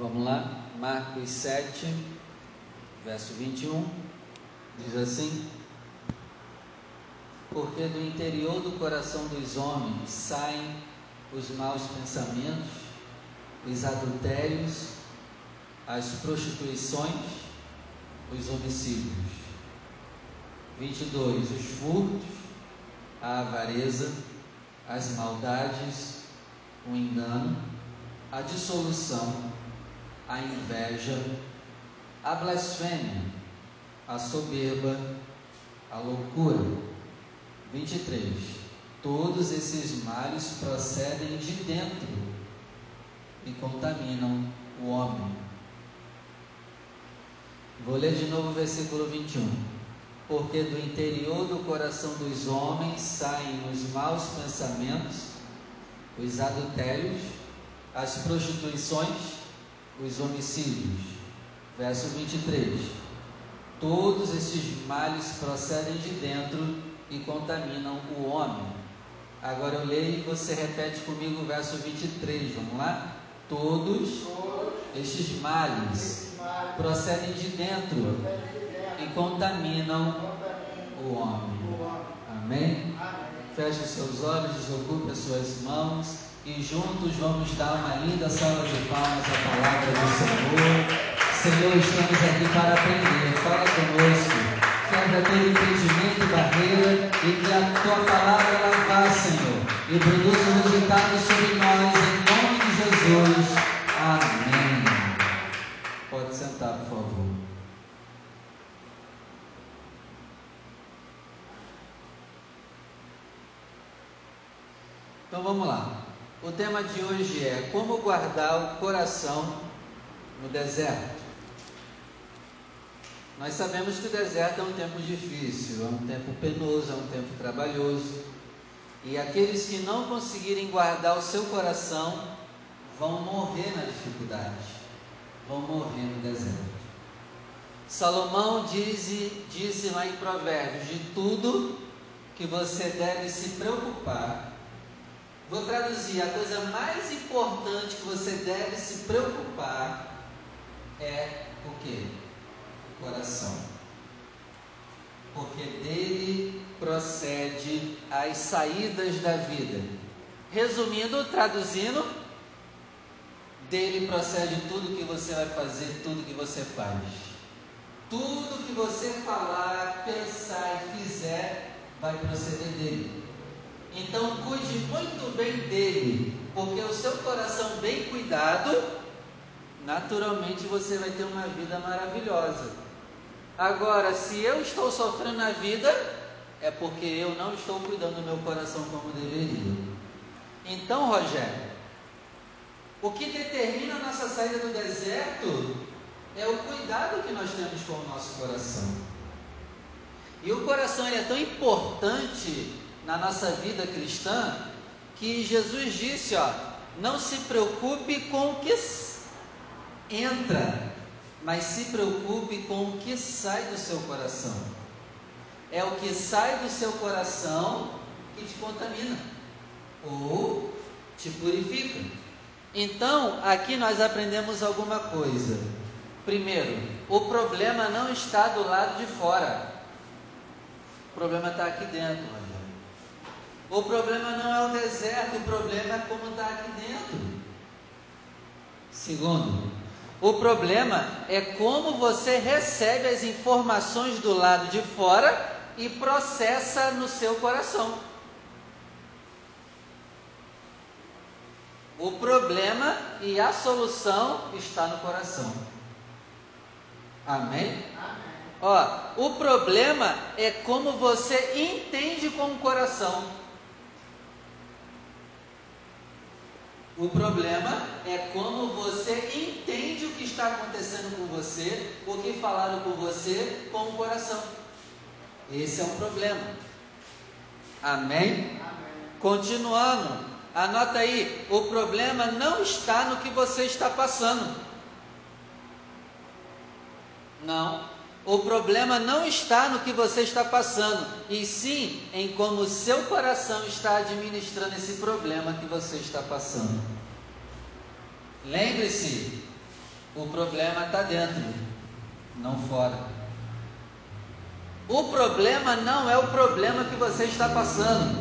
Vamos lá, Marcos 7, verso 21, diz assim: Porque do interior do coração dos homens saem os maus pensamentos, os adultérios, as prostituições, os homicídios. 22. Os furtos, a avareza, as maldades, o engano, a dissolução, a inveja, a blasfêmia, a soberba, a loucura. 23. Todos esses males procedem de dentro e contaminam o homem. Vou ler de novo o versículo 21. Porque do interior do coração dos homens saem os maus pensamentos, os adultérios, as prostituições, os homicídios. Verso 23. Todos esses males procedem de dentro e contaminam o homem. Agora eu leio e você repete comigo o verso 23. Vamos lá? Todos estes males procedem de dentro e contaminam o homem. Amém? Feche seus olhos, desocupe as suas mãos e juntos vamos dar uma linda salva de palmas à palavra do Senhor. Senhor, estamos aqui para aprender. Fala conosco. Quebra todo impedimento e barreira e que a tua palavra ela vá, Senhor, e um resultado sobre nós, em nome de Jesus. Amém. Pode sentar, por favor. Então vamos lá. O tema de hoje é como guardar o coração no deserto. Nós sabemos que o deserto é um tempo difícil, é um tempo penoso, é um tempo trabalhoso. E aqueles que não conseguirem guardar o seu coração vão morrer na dificuldade, vão morrer no deserto. Salomão diz, disse lá em Provérbios: de tudo que você deve se preocupar, Vou traduzir: a coisa mais importante que você deve se preocupar é o que? O coração. Porque dele procede as saídas da vida. Resumindo, traduzindo, dele procede tudo que você vai fazer, tudo que você faz. Tudo que você falar, pensar e fizer vai proceder dele. Então cuide muito bem dele, porque o seu coração bem cuidado, naturalmente você vai ter uma vida maravilhosa. Agora, se eu estou sofrendo na vida, é porque eu não estou cuidando do meu coração como deveria. Então, Rogério, o que determina a nossa saída do deserto é o cuidado que nós temos com o nosso coração. E o coração é tão importante na nossa vida cristã que Jesus disse, ó, não se preocupe com o que entra, mas se preocupe com o que sai do seu coração. É o que sai do seu coração que te contamina ou te purifica. Então, aqui nós aprendemos alguma coisa. Primeiro, o problema não está do lado de fora. O problema está aqui dentro. O problema não é o deserto, o problema é como está aqui dentro. Segundo, o problema é como você recebe as informações do lado de fora e processa no seu coração. O problema e a solução está no coração. Amém? Amém. Ó, o problema é como você entende com o coração. O problema é como você entende o que está acontecendo com você, o que falaram com você com o coração. Esse é um problema. Amém? Amém? Continuando, anota aí: o problema não está no que você está passando. Não. O problema não está no que você está passando, e sim em como o seu coração está administrando esse problema que você está passando. Lembre-se O problema está dentro, não fora. O problema não é o problema que você está passando.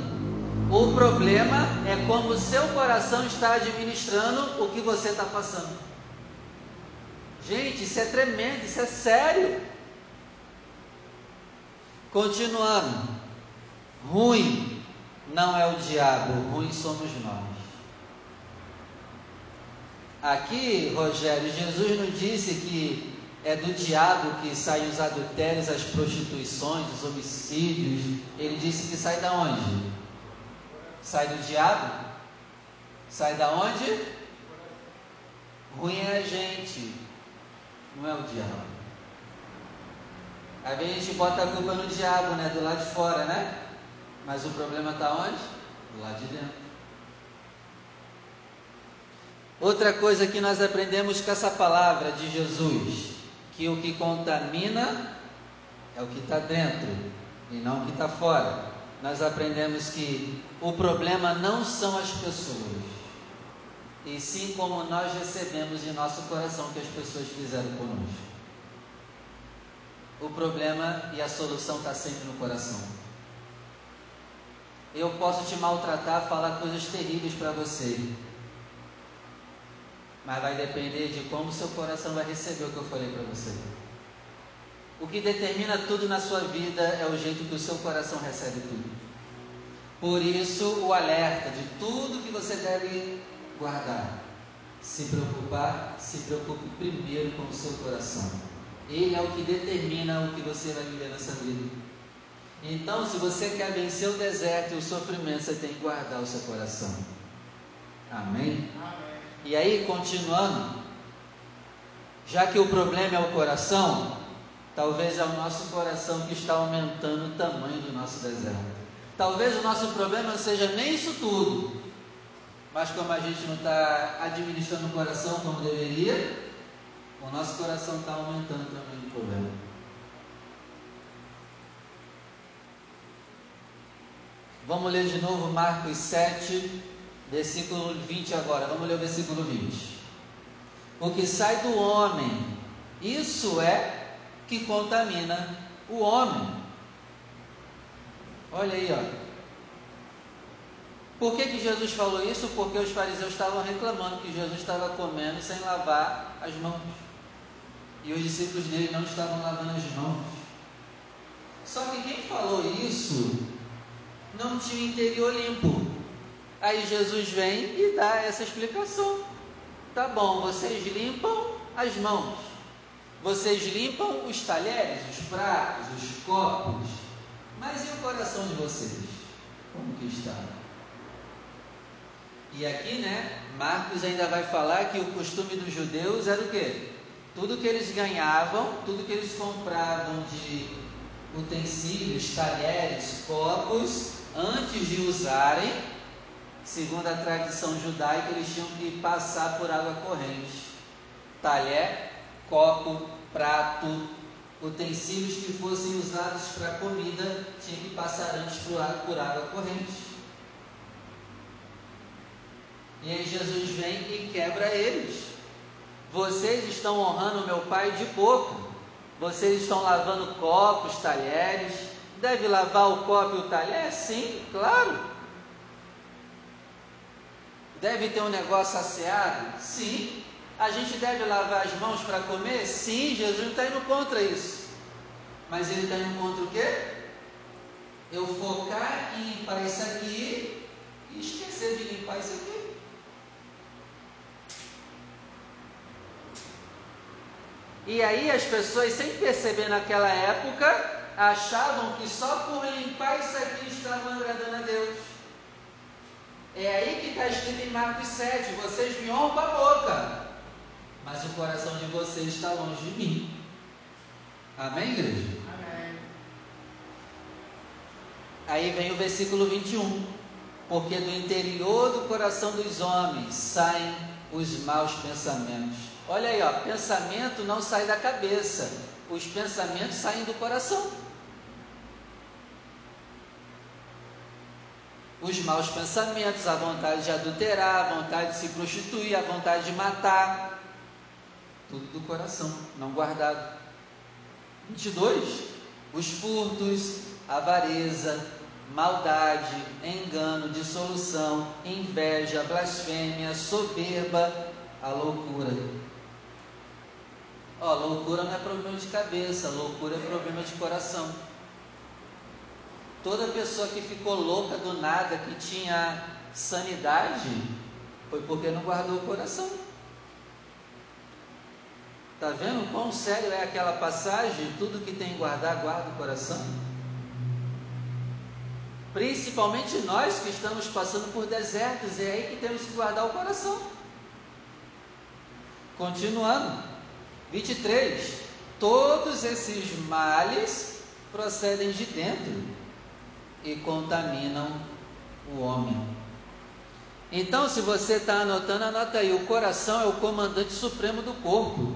O problema é como o seu coração está administrando o que você está passando. Gente, isso é tremendo, isso é sério. Continuando. Ruim não é o diabo, ruim somos nós. Aqui, Rogério, Jesus nos disse que é do diabo que saem os adultérios, as prostituições, os homicídios. Ele disse que sai da onde? Sai do diabo? Sai da onde? Ruim é a gente, não é o diabo. Às vezes a gente bota a culpa no diabo, né? Do lado de fora, né? Mas o problema está onde? Do lado de dentro. Outra coisa que nós aprendemos com essa palavra de Jesus, que o que contamina é o que está dentro e não o que está fora. Nós aprendemos que o problema não são as pessoas, e sim como nós recebemos em nosso coração que as pessoas fizeram conosco. O problema e a solução está sempre no coração. Eu posso te maltratar, falar coisas terríveis para você, mas vai depender de como seu coração vai receber o que eu falei para você. O que determina tudo na sua vida é o jeito que o seu coração recebe tudo. Por isso, o alerta de tudo que você deve guardar. Se preocupar, se preocupe primeiro com o seu coração. Ele é o que determina o que você vai viver nessa vida. Então, se você quer vencer o deserto e o sofrimento, você tem que guardar o seu coração. Amém? Amém. E aí, continuando, já que o problema é o coração, talvez é o nosso coração que está aumentando o tamanho do nosso deserto. Talvez o nosso problema não seja nem isso tudo, mas como a gente não está administrando o coração como deveria, o nosso coração está aumentando tamanho do problema. Vamos ler de novo Marcos 7, Versículo 20 agora, vamos ler o versículo 20. O que sai do homem, isso é que contamina o homem. Olha aí, ó. Por que, que Jesus falou isso? Porque os fariseus estavam reclamando que Jesus estava comendo sem lavar as mãos. E os discípulos dele não estavam lavando as mãos. Só que quem falou isso não tinha interior limpo. Aí Jesus vem e dá essa explicação. Tá bom, vocês limpam as mãos, vocês limpam os talheres, os pratos, os copos, mas e o coração de vocês? Como que está? E aqui, né, Marcos ainda vai falar que o costume dos judeus era o quê? Tudo que eles ganhavam, tudo que eles compravam de utensílios, talheres, copos, antes de usarem, segundo a tradição judaica, eles tinham que passar por água corrente. Talher, copo, prato, utensílios que fossem usados para comida tinham que passar antes por água, por água corrente. E aí Jesus vem e quebra eles. Vocês estão honrando meu pai de pouco. Vocês estão lavando copos, talheres. Deve lavar o copo e o talher? Sim, claro. Deve ter um negócio asseado? Sim. A gente deve lavar as mãos para comer? Sim, Jesus não está indo contra isso. Mas ele está indo contra o quê? Eu focar em limpar isso aqui e esquecer de limpar isso aqui. E aí as pessoas, sem perceber naquela época, achavam que só por limpar isso aqui estavam agradando a Deus. É aí que está escrito em Marcos 7: vocês me honram com a boca, mas o coração de vocês está longe de mim. Amém, igreja? Amém. Aí vem o versículo 21. Porque do interior do coração dos homens saem os maus pensamentos. Olha aí, ó, pensamento não sai da cabeça, os pensamentos saem do coração. os maus pensamentos, a vontade de adulterar, a vontade de se prostituir, a vontade de matar. tudo do coração, não guardado. 22. Os furtos, avareza, maldade, engano, dissolução, inveja, blasfêmia, soberba, a loucura. Ó, loucura não é problema de cabeça, loucura é problema de coração. Toda pessoa que ficou louca do nada, que tinha sanidade, foi porque não guardou o coração. Está vendo quão sério é aquela passagem? Tudo que tem que guardar, guarda o coração. Principalmente nós que estamos passando por desertos, é aí que temos que guardar o coração. Continuando, 23. Todos esses males procedem de dentro e contaminam o homem. Então, se você está anotando, anota aí: o coração é o comandante supremo do corpo.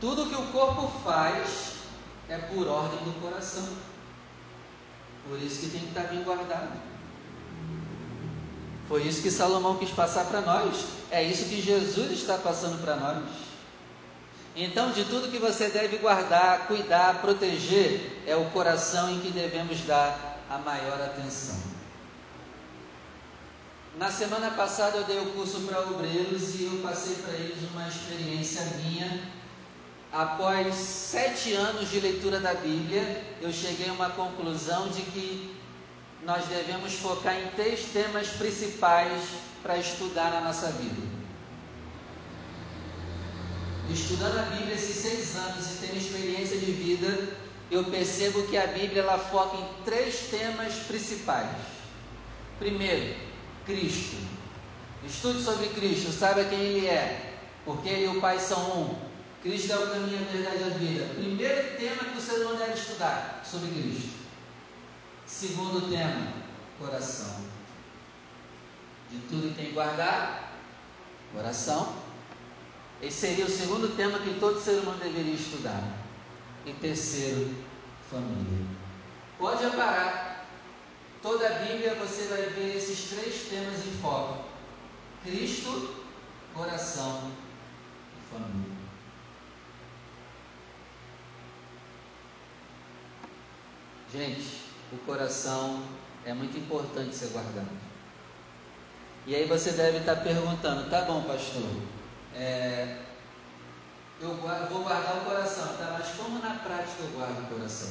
Tudo que o corpo faz é por ordem do coração. Por isso que tem que estar bem guardado. Foi isso que Salomão quis passar para nós. É isso que Jesus está passando para nós. Então, de tudo que você deve guardar, cuidar, proteger, é o coração em que devemos dar a maior atenção. Na semana passada eu dei o curso para obreiros e eu passei para eles uma experiência minha após sete anos de leitura da Bíblia, eu cheguei a uma conclusão de que nós devemos focar em três temas principais para estudar na nossa vida. Estudando a Bíblia esses seis anos e tendo experiência de vida, eu percebo que a Bíblia ela foca em três temas principais. Primeiro, Cristo. Estude sobre Cristo, saiba quem Ele é, porque Ele e o Pai são um. Cristo é o caminho, a verdade e a vida. Primeiro tema que o ser humano deve estudar sobre Cristo. Segundo tema, coração. De tudo que tem que guardar, coração. Esse seria o segundo tema que todo ser humano deveria estudar. E terceiro, família. Pode reparar, toda a Bíblia você vai ver esses três temas em foco: Cristo, coração e família. Gente, o coração é muito importante ser guardado. E aí você deve estar perguntando, tá bom, pastor, é, eu vou guardar o coração, tá? Mas como na prática eu guardo o coração?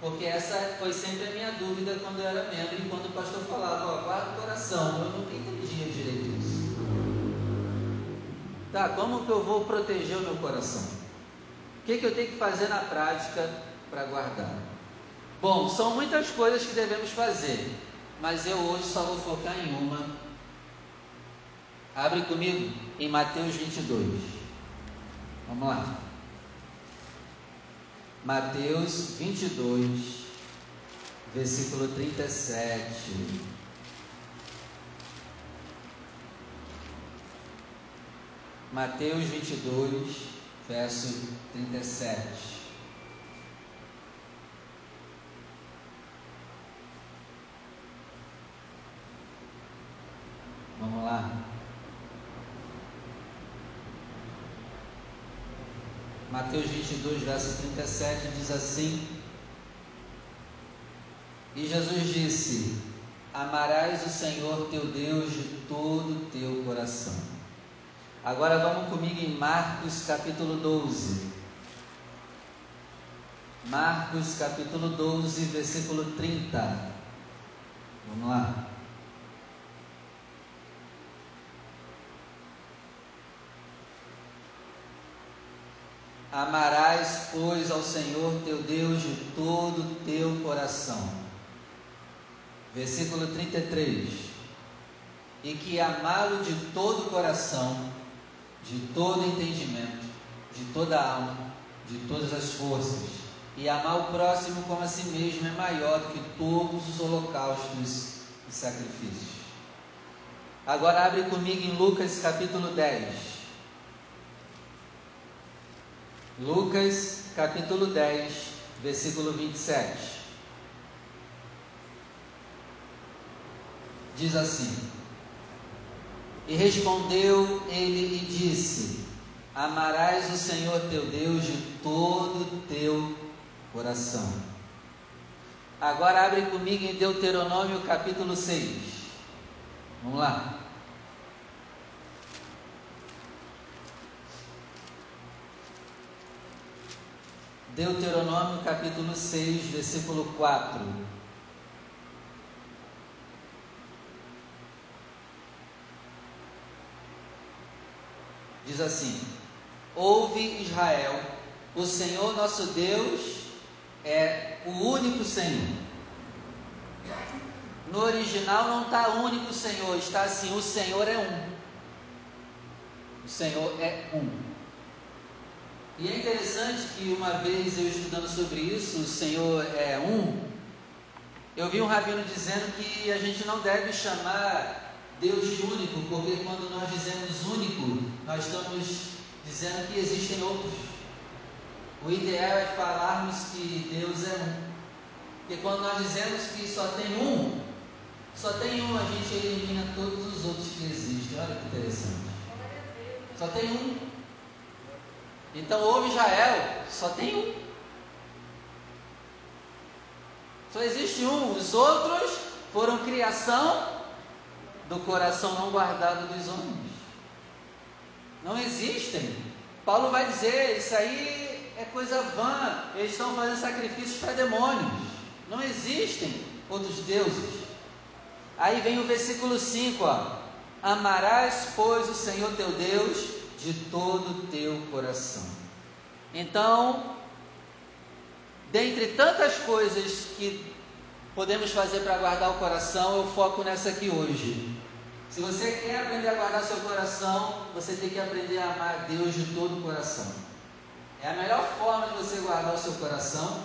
Porque essa foi sempre a minha dúvida quando eu era membro e quando o pastor falava, ó, guarda o coração, eu nunca entendia direito isso. Tá, como que eu vou proteger o meu coração? O que, que eu tenho que fazer na prática para guardar? Bom, são muitas coisas que devemos fazer, mas eu hoje só vou focar em uma. Abre comigo em Mateus 22. Vamos lá. Mateus 22, versículo 37. Mateus 22, verso 37. Vamos lá. Mateus 22, verso 37 diz assim: E Jesus disse: Amarás o Senhor teu Deus de todo o teu coração. Agora vamos comigo em Marcos capítulo 12. Marcos capítulo 12, versículo 30. Vamos lá. Amarás, pois, ao Senhor teu Deus de todo o teu coração. Versículo 33. E que amá-lo de todo o coração, de todo entendimento, de toda a alma, de todas as forças, e amar o próximo como a si mesmo é maior do que todos os holocaustos e sacrifícios. Agora abre comigo em Lucas capítulo 10. Lucas capítulo 10, versículo 27. Diz assim: E respondeu ele e disse: Amarás o Senhor teu Deus de todo o teu coração. Agora abre comigo em Deuteronômio capítulo 6. Vamos lá. Deuteronômio capítulo 6, versículo 4. Diz assim: Ouve Israel, o Senhor nosso Deus é o único Senhor. No original não está único Senhor, está assim: o Senhor é um. O Senhor é um. E é interessante que uma vez eu estudando sobre isso, o Senhor é um, eu vi um rabino dizendo que a gente não deve chamar Deus de único, porque quando nós dizemos único, nós estamos dizendo que existem outros. O ideal é falarmos que Deus é um. Porque quando nós dizemos que só tem um, só tem um, a gente elimina todos os outros que existem. Olha que interessante. Só tem um. Então houve Israel, só tem um. Só existe um, os outros foram criação do coração não guardado dos homens. Não existem. Paulo vai dizer, isso aí é coisa vã, eles estão fazendo sacrifícios para demônios. Não existem outros deuses. Aí vem o versículo 5, ó. Amarás, pois, o Senhor teu Deus de todo o teu coração. Então, dentre tantas coisas que podemos fazer para guardar o coração, eu foco nessa aqui hoje. Se você quer aprender a guardar seu coração, você tem que aprender a amar Deus de todo o coração. É a melhor forma de você guardar o seu coração,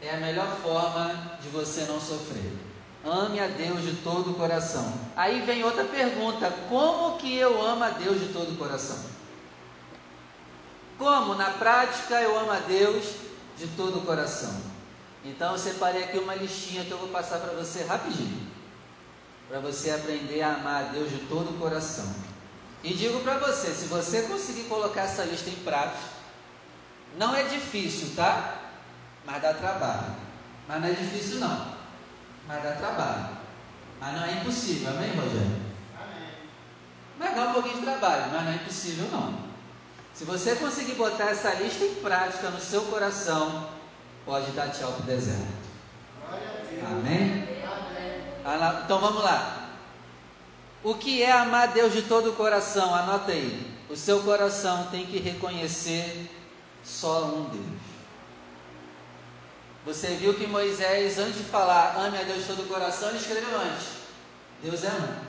é a melhor forma de você não sofrer. Ame a Deus de todo o coração. Aí vem outra pergunta: como que eu amo a Deus de todo o coração? Como na prática eu amo a Deus de todo o coração? Então eu separei aqui uma listinha que eu vou passar para você rapidinho, para você aprender a amar a Deus de todo o coração. E digo para você, se você conseguir colocar essa lista em prática, não é difícil, tá? Mas dá trabalho. Mas não é difícil não mas dá trabalho. Mas não é impossível, amém, Rogério? Amém. Mas dá um pouquinho de trabalho, mas não é impossível não. Se você conseguir botar essa lista em prática no seu coração, pode dar tchau para o deserto. Amém? Amém? Então vamos lá. O que é amar Deus de todo o coração? Anota aí. O seu coração tem que reconhecer só um Deus. Você viu que Moisés, antes de falar ame a Deus de todo o coração, ele escreveu antes: Deus é um.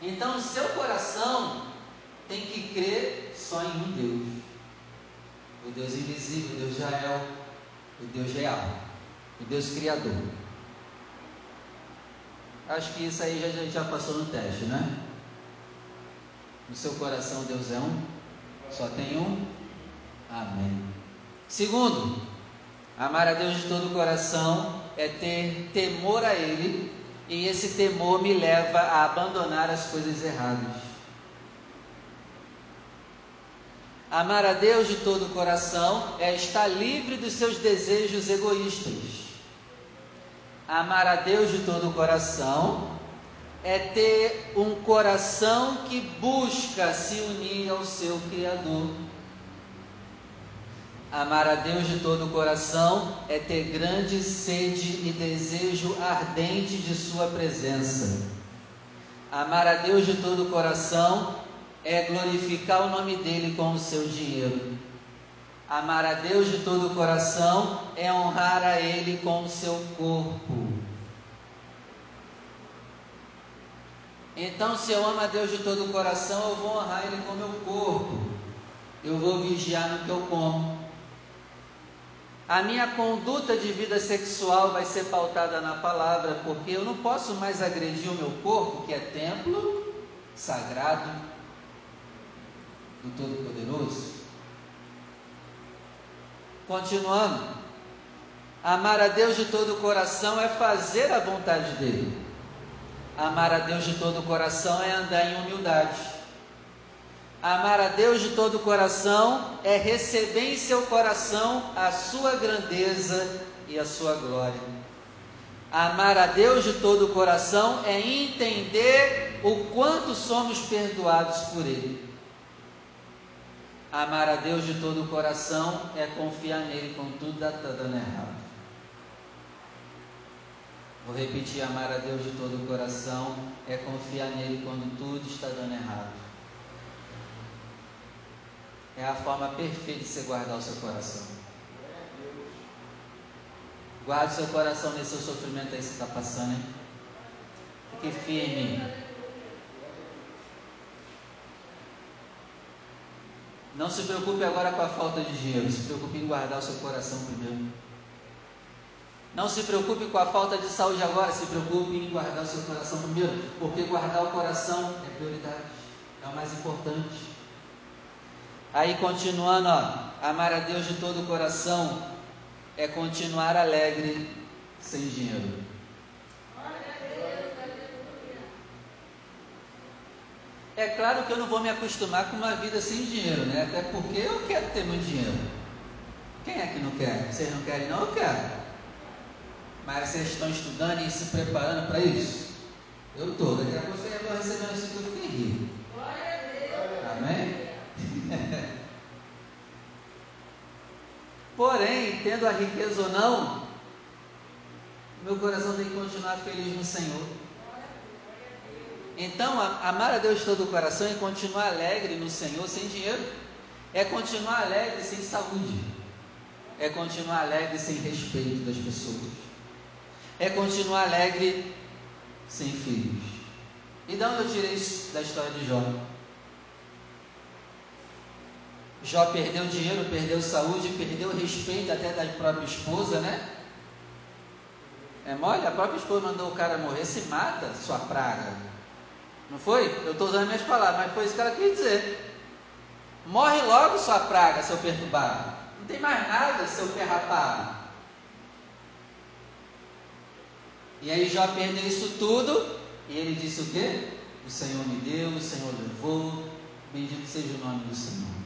Então, seu coração tem que crer só em um Deus: o Deus invisível, o Deus de Israel, o Deus real, o Deus Criador. Acho que isso aí já, já passou no teste, né? No seu coração, Deus é um? Só tem um? Amém. Segundo, amar a Deus de todo o coração é ter temor a Ele, e esse temor me leva a abandonar as coisas erradas. Amar a Deus de todo o coração é estar livre dos seus desejos egoístas. Amar a Deus de todo o coração é ter um coração que busca se unir ao seu Criador. Amar a Deus de todo o coração é ter grande sede e desejo ardente de Sua presença. Amar a Deus de todo o coração é glorificar o nome dEle com o seu dinheiro. Amar a Deus de todo o coração é honrar a Ele com o seu corpo. Então, se eu amo a Deus de todo o coração, eu vou honrar Ele com o meu corpo. Eu vou vigiar no que eu como a minha conduta de vida sexual vai ser pautada na palavra, porque eu não posso mais agredir o meu corpo, que é templo sagrado do Todo-Poderoso. Continuando, amar a Deus de todo o coração é fazer a vontade dEle. Amar a Deus de todo o coração é andar em humildade. Amar a Deus de todo o coração é receber em seu coração a sua grandeza e a sua glória. Amar a Deus de todo o coração é entender o quanto somos perdoados por Ele. Amar a Deus de todo o coração é confiar nele quando tudo está dando errado. Vou repetir: amar a Deus de todo o coração é confiar nele quando tudo está dando errado. É a forma perfeita de você guardar o seu coração. Guarde seu coração nesse seu sofrimento aí que você está passando, hein? Fique firme. Não se preocupe agora com a falta de dinheiro, se preocupe em guardar o seu coração primeiro. Não se preocupe com a falta de saúde agora, se preocupe em guardar o seu coração primeiro, porque guardar o coração é prioridade, é o mais importante. Aí continuando, ó, amar a Deus de todo o coração é continuar alegre sem dinheiro. É claro que eu não vou me acostumar com uma vida sem dinheiro, né? Até porque eu quero ter muito dinheiro. Quem é que não quer? Vocês não querem, não? Eu quero. Mas vocês estão estudando e se preparando para isso? Eu estou. Daqui a pouco vocês vão receber um estudo eu. Amém? Porém, tendo a riqueza ou não, meu coração tem que continuar feliz no Senhor. Então, amar a Deus de todo o coração e continuar alegre no Senhor sem dinheiro é continuar alegre sem saúde, é continuar alegre sem respeito das pessoas é continuar alegre sem filhos. E de onde eu tirei isso da história de Jó? Jó perdeu dinheiro, perdeu saúde, perdeu respeito até da própria esposa, né? É mole? A própria esposa mandou o cara morrer, se mata, sua praga. Não foi? Eu estou usando minhas palavras, mas foi isso que ela quis dizer. Morre logo, sua praga, seu perturbado. Não tem mais nada, seu pé rapado. E aí Jó perdeu isso tudo, e ele disse o quê? O Senhor me deu, o Senhor levou, bendito seja o nome do Senhor.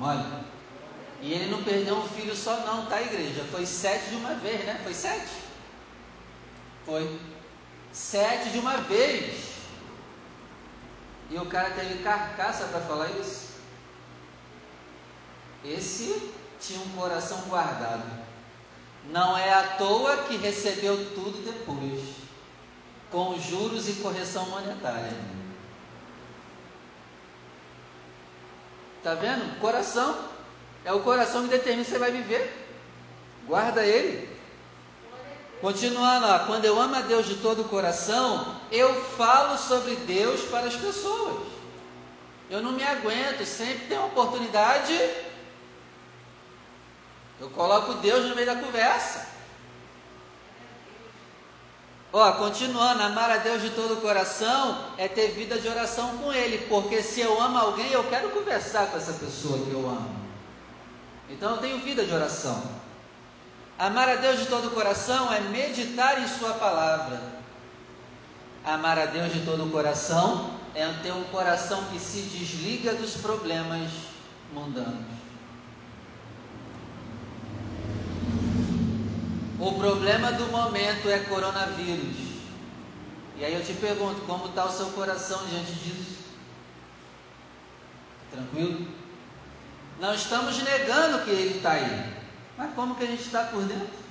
Olha, e ele não perdeu um filho só não, tá igreja? Foi sete de uma vez, né? Foi sete? Foi. Sete de uma vez. E o cara teve carcaça para falar isso. Esse tinha um coração guardado. Não é à toa que recebeu tudo depois, com juros e correção monetária. Está vendo? Coração. É o coração que determina se você vai viver. Guarda ele. Continuando, ó, quando eu amo a Deus de todo o coração, eu falo sobre Deus para as pessoas. Eu não me aguento, sempre tem uma oportunidade eu coloco Deus no meio da conversa. Ó, continuando, amar a Deus de todo o coração é ter vida de oração com Ele, porque se eu amo alguém, eu quero conversar com essa pessoa que eu amo. Então eu tenho vida de oração. Amar a Deus de todo o coração é meditar em Sua palavra. Amar a Deus de todo o coração é ter um coração que se desliga dos problemas mundanos. O problema do momento é coronavírus. E aí eu te pergunto, como está o seu coração diante disso? Tranquilo? Não estamos negando que ele está aí. Mas como que a gente está por dentro?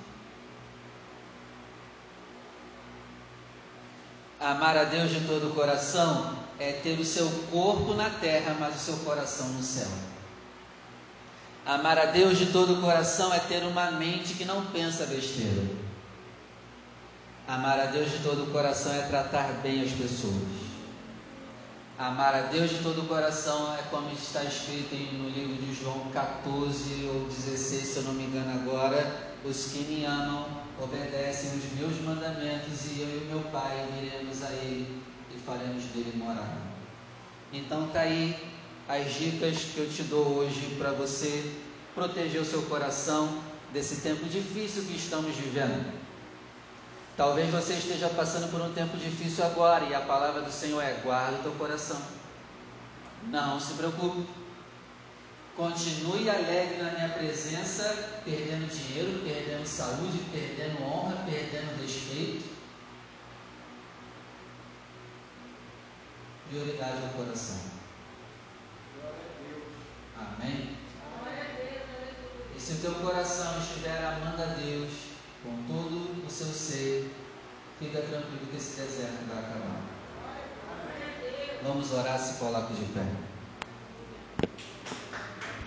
Amar a Deus de todo o coração é ter o seu corpo na terra, mas o seu coração no céu. Amar a Deus de todo o coração é ter uma mente que não pensa besteira. Amar a Deus de todo o coração é tratar bem as pessoas. Amar a Deus de todo o coração é como está escrito no livro de João 14 ou 16, se eu não me engano agora: os que me amam obedecem os meus mandamentos e eu e meu Pai iremos a Ele e faremos dele morar. Então está aí as dicas que eu te dou hoje para você proteger o seu coração desse tempo difícil que estamos vivendo. Talvez você esteja passando por um tempo difícil agora e a palavra do Senhor é: guarda o teu coração. Não se preocupe. Continue alegre na minha presença, perdendo dinheiro, perdendo saúde, perdendo honra, perdendo respeito. Prioridade ao coração. Amém? E se o teu coração estiver amando a Deus com todo o seu ser, fica tranquilo que esse deserto vai acabar. Vamos orar, se coloque de pé.